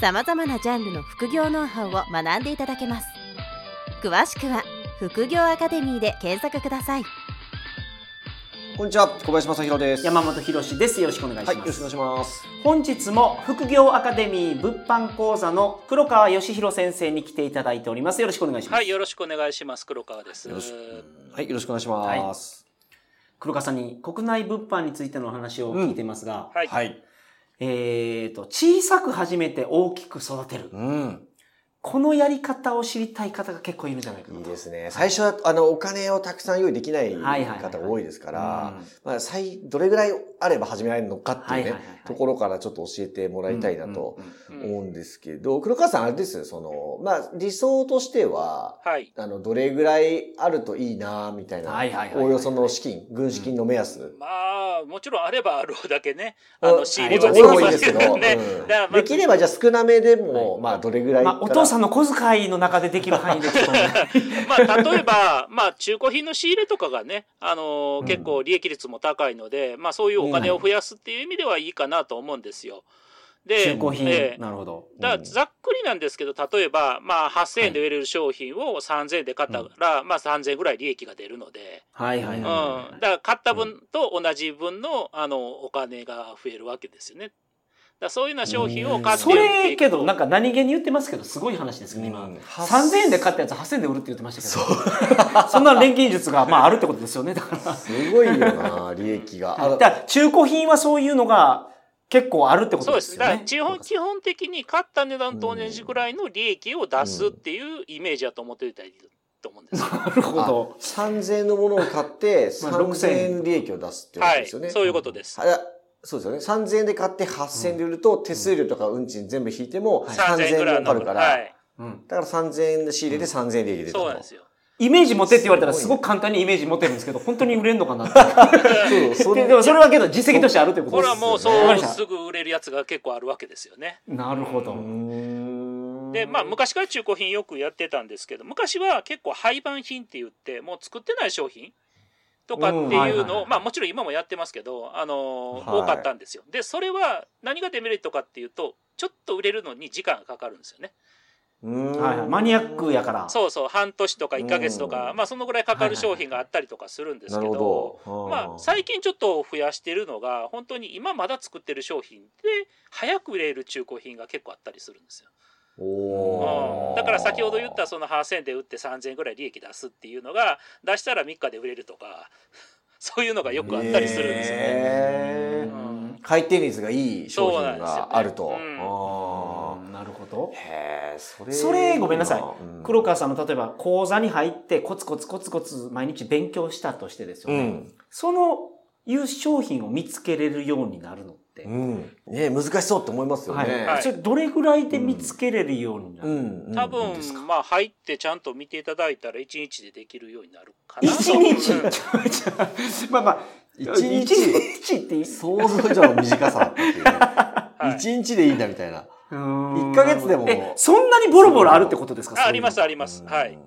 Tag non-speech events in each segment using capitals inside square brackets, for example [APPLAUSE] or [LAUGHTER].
さまざまなジャンルの副業ノウハウを学んでいただけます。詳しくは「副業アカデミー」で検索ください。こんにちは小林正弘です。山本博です。よろしくお願いします、はい、よろしくお願いします。本日も副業アカデミー物販講座の黒川義弘先生に来ていただいております。よろしくお願いします。はいよろしくお願いします。黒川です。はいよろしくお願いします、はい、黒川さんに国内物販についての話を聞いてますが、うん、はい、はいえっ、ー、と、小さく始めて大きく育てる。うん。このやり方を知りたい方が結構いるんじゃないかないいですね。最初は、あの、お金をたくさん用意できない方が多いですから、まあ、最、どれぐらいあれば始められるのかっていうね、ところからちょっと教えてもらいたいなと思うんですけど、黒川さんあれですよ、その、まあ、理想としては、はい、あの、どれぐらいあるといいな、みたいな、おおよその資金、軍資金の目安。まあ、もちろんあればあるだけね、あの、仕入れはできますけど、ね、できればじゃあ少なめでも、まあ、どれぐらいさんの小遣いの中でできる範囲でちょっと、[LAUGHS] まあ、例えば、まあ、中古品の仕入れとかがね、あのー、結構利益率も高いので、まあ、そういうお金を増やすっていう意味ではいいかなと思うんですよ。で、中古品、えー、なるほど。だからざっくりなんですけど、例えば、まあ、8000円で売れる商品を3000円で買ったら、まあ、3000円ぐらい利益が出るので、はいはいはい。うん。だから、買った分と同じ分の、あの、お金が増えるわけですよね。だそういうような商品を買ってそれけどなんか何気に言ってますけどすごい話ですけど今、うん、3000円で買ったやつ8000円で売るって言ってましたけど [LAUGHS] そんな錬金術がまああるってことですよねだからすごいよな利益がだから中古品はそういうのが結構あるってことですよね。そうです。基本、基本的に買った値段と同じぐらいの利益を出すっていうイメージだと思っていたらいいと思うんです。[LAUGHS] なるほど。3000円のものを買って3000円利益を出すってことですよね。はい、そういうことです。そうですよね。3000円で買って8000円で売ると、手数料とか運賃全部引いても3000円儲かるから、はい、だから3000円で仕入れて3000円で入れると。そうなんですよ。イメージ持てって言われたらすごく簡単にイメージ持てるんですけど、本当に売れるのかなって [LAUGHS] そう、でもそれはけど実績としてあるってことですよね。これはもうそうすぐ売れるやつが結構あるわけですよね。なるほど。で、まあ昔から中古品よくやってたんですけど、昔は結構廃盤品って言って、もう作ってない商品とかっていうのを、まあもちろん今もやってますけど、あのー、多かったんですよ。で、それは何がデメリットかっていうと、ちょっと売れるのに時間がかかるんですよね。はいはい、マニアックやから。そうそう。半年とか1か月とか、まあそのぐらいかかる商品があったりとかするんですけど,、まあ最近ちょっと増やしてるのが本当に今まだ作ってる商品で早く売れる中古品が結構あったりするんですよ。おだから先ほど言ったその8000円で売って3000円ぐらい利益出すっていうのが出したら3日で売れるとか [LAUGHS] そういうのがよくあったりするんですよね。回転率がいい商品があると。なるほど。へそれ。それごめんなさい。黒川さんの例えば講座に入ってコツコツコツコツ毎日勉強したとしてですよね。そのいう商品を見つけれるようになるの。うん、ね難しそうって思いますよね。はい、それどれぐらいで見つけれるようになる、うん、多分、まあ入ってちゃんと見ていただいたら1日でできるようになるかな。1日？[LAUGHS] まあまあ1日？日って想像以上の短さっていう、ね、[LAUGHS] はい、1日でいいんだみたいな。1ヶ月でも。そんなにボロボロあるってことですか？ありますあります。はい。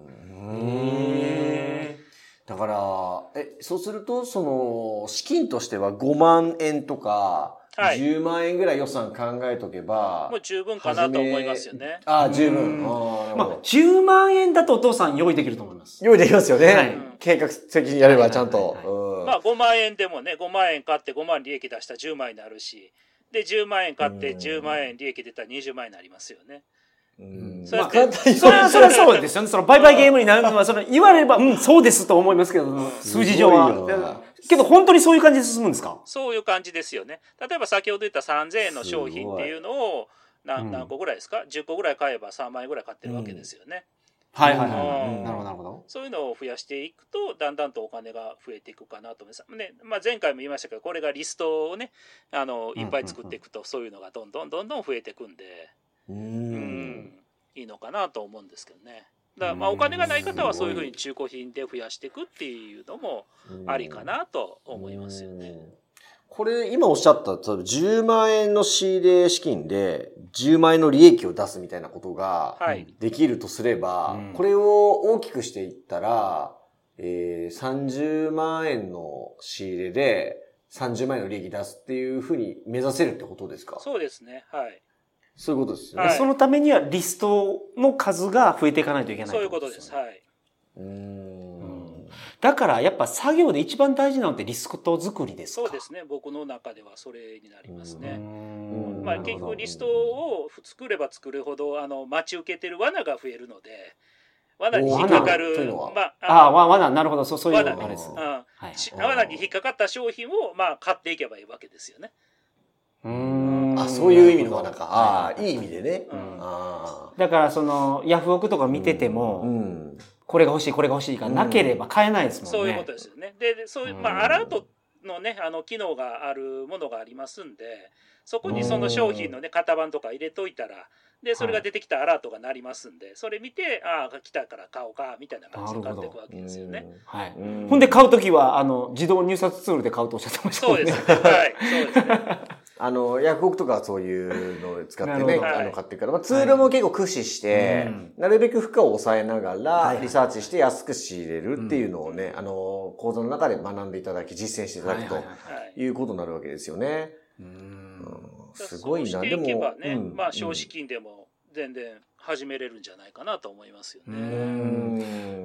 だから、え、そうすると、その、資金としては5万円とか、はい、10万円ぐらい予算考えとけば。もう十分かなと思いますよね。ああ、十分。まあ、10万円だとお父さん用意できると思います。用意できますよね。はい、計画的にやればちゃんと。まあ、5万円でもね、5万円買って5万利益出したら10万円になるし、で、10万円買って10万円利益出たら20万円になりますよね。うん。それは、それは、それはそうですよね。その売買ゲームになるのは、その言われれば、うん、そうですと思いますけど、数字上は。けど本当にそういう感じで進むんですか？そういう感じですよね。例えば先ほど言った3000円の商品っていうのを何何個ぐらいですか、うん、10個ぐらい買えば3万円ぐらい買ってるわけですよね。うん、はいはいはい。なるほどなるほど。そういうのを増やしていくとだんだんとお金が増えていくかなと思います。ねまあ、前回も言いましたけどこれがリストをねあのいっぱい作っていくとそういうのがどんどんどんどん増えていくんで。うんいいのかなと思うんですけどね。だからまあお金がない方はそういうふうに中古品で増やしていくっていうのもありかなと思いますよね。これ今おっしゃった10万円の仕入れ資金で10万円の利益を出すみたいなことができるとすれば、はいこれを大きくしていったら、えー、30万円の仕入れで30万円の利益出すっていうふうに目指せるってことですか？そうですね。はい。そういうことですよね、はい。そのためにはリストの数が増えていかないといけない、そういうことです。はい。うんだからやっぱ作業で一番大事なのってリスト作りですか？そうですね。僕の中ではそれになりますね。まあ結局リストを作れば作るほどあの待ち受けてる罠が増えるので。罠に引っかかる。まあ、ああ、罠、なるほど、そう、そういう罠です。うん。はい、罠に引っかかった商品を、まあ、買っていけばいいわけですよね。うん。あ、そういう意味の罠か。ああ、いい意味でね。うん。あだから、その、ヤフオクとか見てても、うん。これが欲しい、これが欲しいがなければ買えないですもんね。そういうことですよね。で、そういう、まあ、アラートのね、あの、機能があるものがありますんで、そこにその商品のね、型番とか入れといたら、で、それが出てきたアラートが鳴りますんで、それ見て、ああ、来たから買おうか、みたいな感じで買っていくわけですよね。はい。ほんで買うときは、あの、自動入札ツールで買うとおっしゃってましたね。そうですね。はい。そうですね。あの、ヤフオクとかそういうのを使ってね、あの、買ってるから、まあ、ツールも結構駆使して、なるべく負荷を抑えながら、リサーチして安く仕入れるっていうのをね、あの、講座の中で学んでいただき、実践していただくということになるわけですよね。うん。すごいな。でも、ね、うん、まあ、少子金でも全然始めれるんじゃないかなと思いますよね。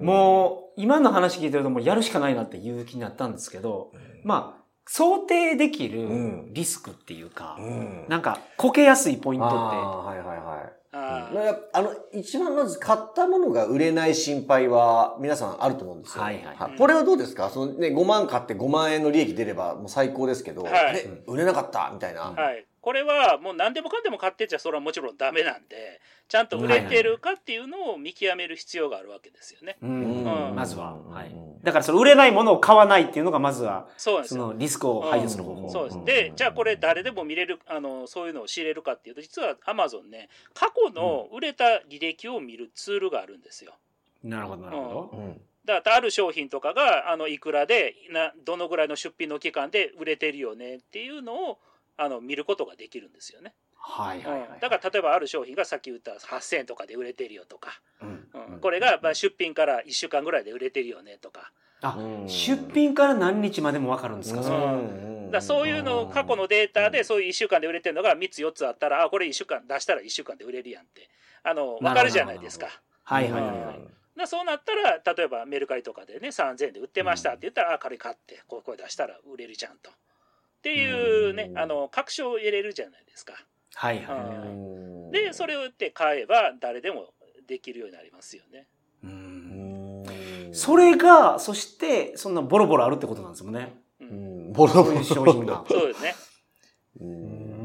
うもう、今の話聞いてるともうやるしかないなっていう気になったんですけど、まあ、想定できるリスクっていうか、うん、なんか、こけやすいポイントって。はいはいはい。ああの、一番まず買ったものが売れない心配は皆さんあると思うんですよ。はいはい、はい。これはどうですか？そのね、5万買って5万円の利益出ればもう最高ですけど、はい、売れなかったみたいな。はい。これはもう何でもかんでも買ってっちゃそれはもちろんダメなんでちゃんと売れてるかっていうのを見極める必要があるわけですよね。うん、まずは、はい、だからその売れないものを買わないっていうのがまずはそうです。そのリスクを排除する方法、そうです。でじゃあこれ誰でも見れるあのそういうのを仕入れるかっていうと実はアマゾンね過去の売れた履歴を見るツールがあるんですよ。なるほどなるほど。うん。だからある商品とかがあのいくらでなどのぐらいの出品の期間で売れてるよねっていうのをあの見ることができるんですよね。はいはい、はい、だから例えばある商品がさっき言った8,000円とかで売れてるよとか、うん。うん、これがまあ出品から1週間ぐらいで売れてるよねとか。あ、出品から何日までも分かるんですか、そだそういうの過去のデータでそういう1週間で売れてるのが3つ4つあったらあこれ1週間出したら1週間で売れるやんって。あの分かるじゃないですか。はいはいはい、はい。だそうなったら例えばメルカリとかでね3,000円で売ってましたって言ったら、あこれ買ってこれ出したら売れるじゃんと。っていうね、あの、確証を入れるじゃないですか。はいはい、はい。で、それを打って買えば誰でもできるようになりますよね。うん。それが、そして、そんなボロボロあるってことなんですよね。うん。ボロボロ商品が。[LAUGHS] そうですね。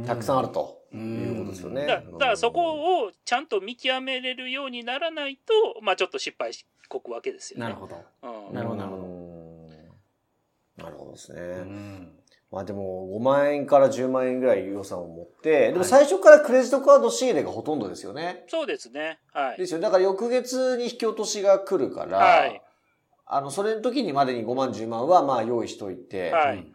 たくさんあるということですよね。だからそこをちゃんと見極めれるようにならないと、まあちょっと失敗しこくわけですよね。なるほど。うん、なるほど、なるほど。なるほどですね。うんまあでも5万円から10万円ぐらい予算を持って、でも最初からクレジットカード仕入れがほとんどですよね。そうですね。はい。ですよ。だから翌月に引き落としが来るから、はい。あの、それの時にまでに5万10万はまあ用意しといて、はい。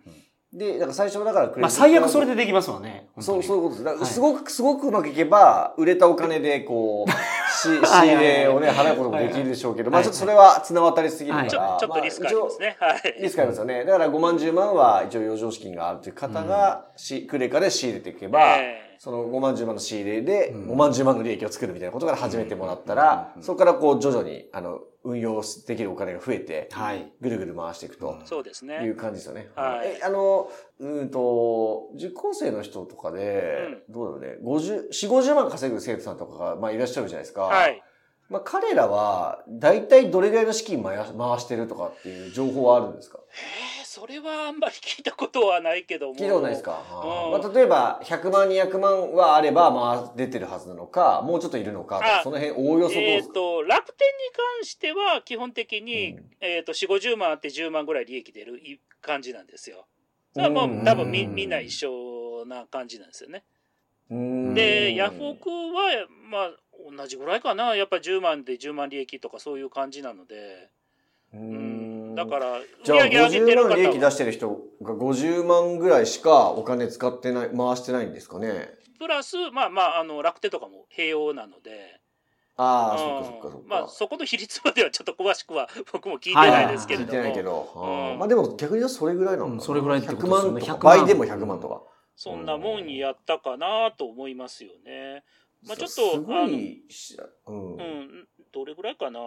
で、だから最初だからクレジットまあ最悪それでできますわね。そう、そういうことです。だからすごく、すごくうまくいけば、売れたお金でこう、[LAUGHS] 仕入れをね、払うこともできるでしょうけど、まあちょっとそれは綱渡りすぎるから。ちょっとリスクありますね。はい。リスクありますよね。だから5万10万は一応余剰資金があるという方が、し、クレカで仕入れていけば、その5万10万の仕入れで5万10万の利益を作るみたいなことから始めてもらったら、そこからこう徐々に、あの、運用できるお金が増えて、はい、ぐるぐる回していくと。そうですね。いう感じですよね。はい。え、あの、うんと、受講生の人とかで、どうだろうね、50、4、50万稼ぐ生徒さんとかが、まあいらっしゃるじゃないですか。はい。まあ、彼らは、大体どれぐらいの資金回してるとかっていう情報はあるんですか？ええー、それはあんまり聞いたことはないけども。聞いたことないですか、うん、まあ、例えば、100万、200万はあれば、まあ、出てるはずなのか、もうちょっといるのか、その辺、おおよそどうですか？えっ、ー、と、楽天に関しては、基本的に、うん、えっ、と、4、50万あって10万ぐらい利益出る感じなんですよ。それはもう、多分み、みんな一緒な感じなんですよね。で、ヤフオクは、まあ、同じぐらいかな。やっぱり10万で10万利益とかそういう感じなので。うん。だから、じゃあ50万利益出してる人が50万ぐらいしかお金使ってない、回してないんですかね？プラス、まあまあ、あの、楽天とかも併用なので。ああ、そっかそっかそっか。まあ、そこの比率まではちょっと詳しくは僕も聞いてないですけれども。聞いてないけど。まあでも逆に言うとそれぐらいなのかな。それぐらいって100万とか。倍でも100万とか。そんなもんにやったかなと思いますよね。まあちょっと、すごい、うん、うん、どれぐらいかな。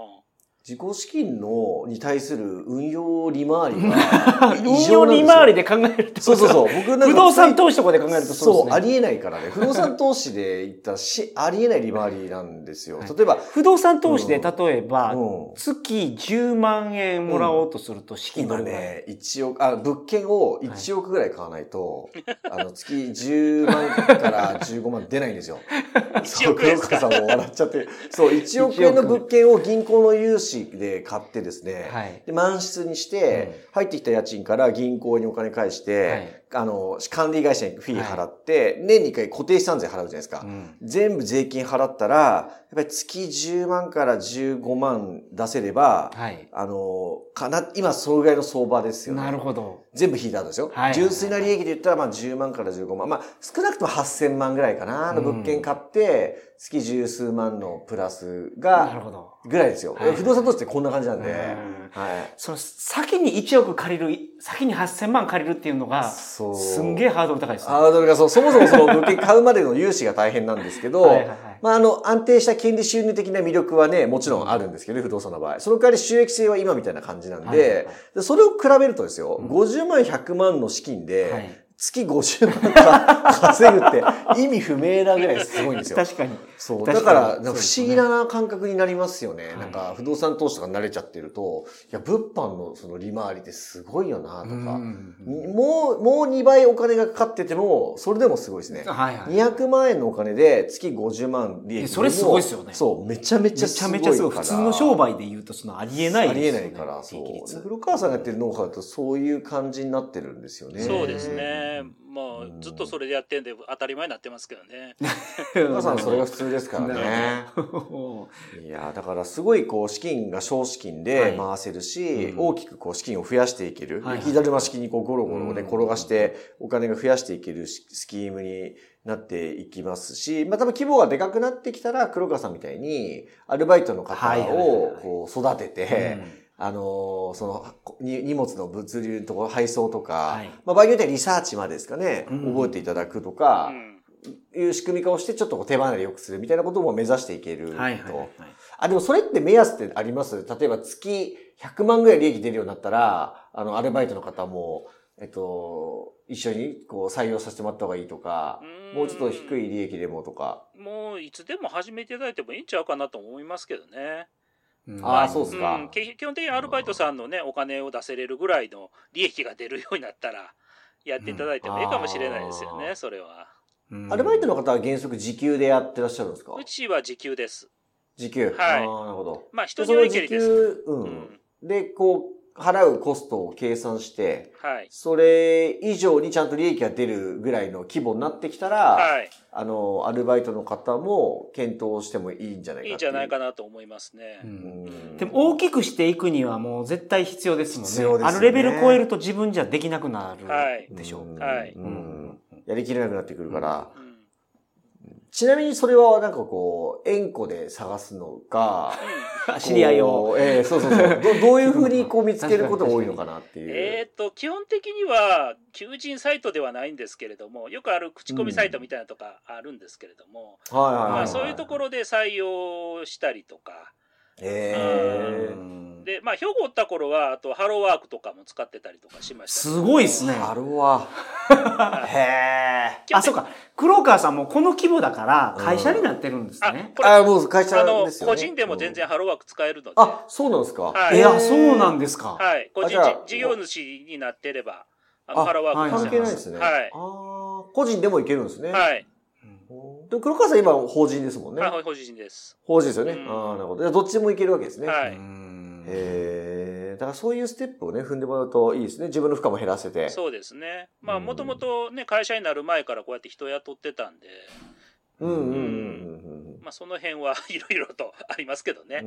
自己資金のに対する運用利回りが [LAUGHS] 運用利回りで考えると。そうそうそう。僕なんか不動産投資とかで考えるとそう、ね、ありえないからね。不動産投資で言ったらしありえない利回りなんですよ、例えば不動産投資で例えば、うん、月10万円もらおうとすると資金どれぐらい、今ね1億あ物件を1億ぐらい買わないと、はい、あの月10万から15万出ないんですよ。[LAUGHS] 1億円ですか？さんも笑っちゃって。そう1億円の物件を銀行の融資で買ってですね、はい、で満室にして、入ってきた家賃から銀行にお金返して、はい、あの、管理会社にフィー払って、はい、年に1回固定資産税払うじゃないですか。うん、全部税金払ったら、やっぱり月10万から15万出せれば、はい、あの、かな、今そのぐらいの相場ですよね。なるほど。全部引いたんですよ。はい、純粋な利益で言ったら、まあ10万から15万。まあ少なくとも8000万ぐらいかな。の物件買って、月十数万のプラスが、なるほど。ぐらいですよ。不動産投資ってこんな感じなんで。はい。その、先に1億借りる、先に8000万借りるっていうのが、そう。すんげえハードル高いですね。ハードルがそう、そもそもその物件買うまでの融資が大変なんですけど、はいまあ、あの、安定した権利収入的な魅力はね、もちろんあるんですけどね、不動産の場合。その代わり収益性は今みたいな感じなんで、はいはいはい、それを比べるとですよ、うん、50万、100万の資金で、はい月50万か [LAUGHS] 稼ぐって意味不明なぐらいすごいんですよ。確かに。そう。だから、不思議な感覚になりますよね。なんか、不動産投資とか慣れちゃってると、いや、物販のその利回りってすごいよな、とか、もう、もう2倍お金がかかってても、それでもすごいですね。はいはい、200万円のお金で月50万利益それすごいですよね。そう、めちゃめちゃすごい。めちゃめちゃすごい。普通の商売で言うと、そのありえない、ね、ありえないから、そう。黒川さんがやってるノウハウだとそういう感じになってるんですよね。そうですね。まあ、ずっとそれでやってんで当たり前になってますけどね。皆さんそれが普通ですからね。いや、だからすごいこう資金が小資金で回せるし、はい大きくこう資金を増やしていける。雪だるま式にこうゴロゴロね、転がしてお金が増やしていけるスキームになっていきますし、まあ多分規模がでかくなってきたら黒川さんみたいにアルバイトの方をこう育てて、あのその、荷物の物流のところ、配送とか、はい、まあ、場合によってはリサーチまでですかね、うん、覚えていただくとか、うん、いう仕組み化をして、ちょっと手離れ良くするみたいなことも目指していけると。はいはいはい、あ、でもそれって目安ってあります？例えば月100万ぐらい利益出るようになったら、あの、アルバイトの方も、えっと、一緒にこう採用させてもらった方がいいとか、もうちょっと低い利益でもとか。もういつでも始めていただいてもいいんちゃうかなと思いますけどね。ああ、そうですか、うん、基本的にアルバイトさんのね、お金を出せれるぐらいの利益が出るようになったら、やっていただいてもいいかもしれないですよね、それは。アルバイトの方は原則時給でやってらっしゃるんですか？うちは時給です。時給はい。なるほど。まあ、人によりけりです。うん。で、こう、払うコストを計算して、はい、それ以上にちゃんと利益が出るぐらいの規模になってきたら、はい、あの、アルバイトの方も検討してもいいんじゃないかいいんじゃないかなと思いますね。でも大きくしていくにはもう絶対必要ですもんね。必要ですね。あるレベル超えると自分じゃできなくなるでしょう。はい。うん、やりきれなくなってくるから、うん。ちなみにそれはなんかこう、縁故で探すのか、[LAUGHS] 知り合いを。ええー、そうそうそうど。[LAUGHS] どういうふうにこう見つけることが多いのかなっていう。えっと、基本的には、求人サイトではないんですけれども、よくある口コミサイトみたいなとかあるんですけれども、はいはいはい、まあそういうところで採用したりとか、えー、で、まあ、兵庫おった頃は、あと、ハローワークとかも使ってたりとかしました、すごいですね。ハローワー。へえ。あ、そうか。黒川さんもこの規模だから、会社になってるんですね。うん、あ、もう会社ですよ、ね、個人でも全然ハローワーク使えるので。あ、そうなんですか？はい。いや、そうなんですか。はい。個人事業主になってれば、あの、ハローワーク関係ないですね。はい。あ個人でもいけるんですね。はい。で黒川さん今法人ですもんね。はい、法人です。法人ですよね。ああ、なるほど。どっちでもいけるわけですね。はい。へえ。だからそういうステップをね、踏んでもらうといいですね。自分の負荷も減らせて。そうですね。まあ、もともとね、会社になる前からこうやって人を雇ってたんで。うんうんうんうん。まあ、その辺は [LAUGHS] いろいろとありますけどね。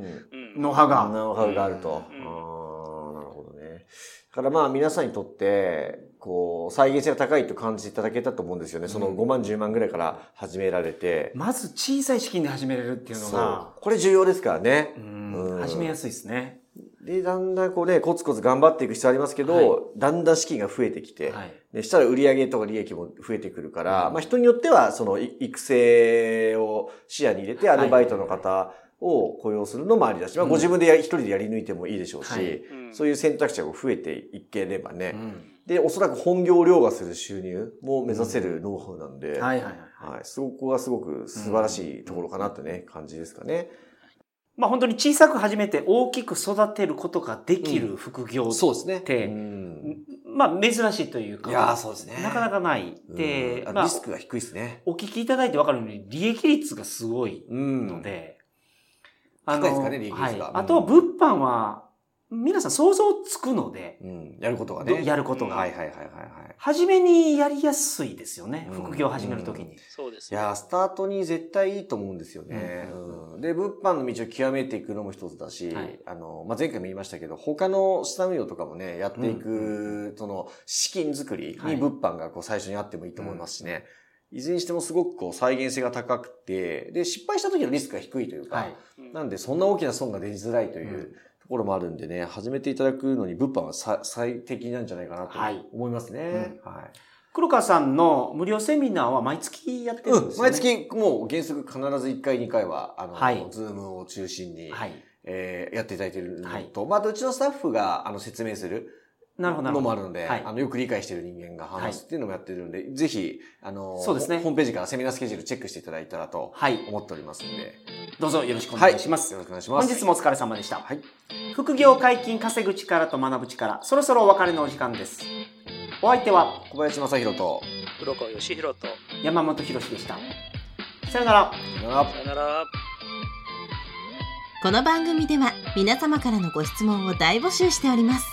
ノウハウが。ノウハウがあると。ああ、なるほどね。だからまあ皆さんにとって、こう、再現性が高いと感じていただけたと思うんですよね。その5万、10万ぐらいから始められて。まず小さい資金で始めれるっていうのが。これ重要ですからね。うん。始めやすいですね。で、だんだんこうね、コツコツ頑張っていく必要ありますけど、はい、だんだん資金が増えてきて、はい、でしたら売上とか利益も増えてくるから、まあ人によってはその育成を視野に入れてアルバイトの方を雇用するのもありだし、まあご自分で一人でやり抜いてもいいでしょうし、はい、そういう選択肢が増えていければね、うん、で、おそらく本業量がする収入も目指せるノウハウなんで、はいはいはい。はい。そこがすごく素晴らしいところかなってね、感じですかね。まあ本当に小さく始めて大きく育てることができる副業って、うん、そうですね。まあ珍しいというか。いやそうですね。なかなかない。で、まあ、リスクが低いですね。お聞きいただいてわかるように利益率がすごいので。あの、高いですかね、利益率が。はい、あと、物販は、皆さん想像つくので、うん、やることがね。やることが。はいはいはいはい。初めにやりやすいですよね。副業を始めるときに、うん、そうです、ね。いや、スタートに絶対いいと思うんですよね。うん、で、物販の道を極めていくのも一つだし、はい、あの、まあ、前回も言いましたけど、他の資産運用とかもね、やっていく、その、資金作りに物販がこう最初にあってもいいと思いますしね。いずれにしてもすごくこう再現性が高くて、で、失敗した時のリスクが低いというか、はい、なんでそんな大きな損が出づらいというところもあるんでね、始めていただくのに物販は最適なんじゃないかなと思いますね。はい。うん、はい黒川さんの無料セミナーは毎月やってるんですよね、うん、毎月もう原則必ず1回2回は、あの、はい、ズームを中心に、はい、えー、やっていただいているのと、はい、まあ、うちのスタッフがあの説明する。のもあるので、はい、あの、よく理解している人間が話すっていうのもやってるんで、はい、ぜひ、あの、そうですね。ホームページからセミナースケジュールチェックしていただいたらと、はい。思っておりますんで。どうぞよろしくお願いします。はい、よろしくお願いします。本日もお疲れ様でした。はい。副業解禁稼ぐ力と学ぶ力、そろそろお別れのお時間です。お相手は、小林正宏と、黒川義弘と、山本博でした。さよなら。さよなら。さよなら。この番組では皆様からのご質問を大募集しております。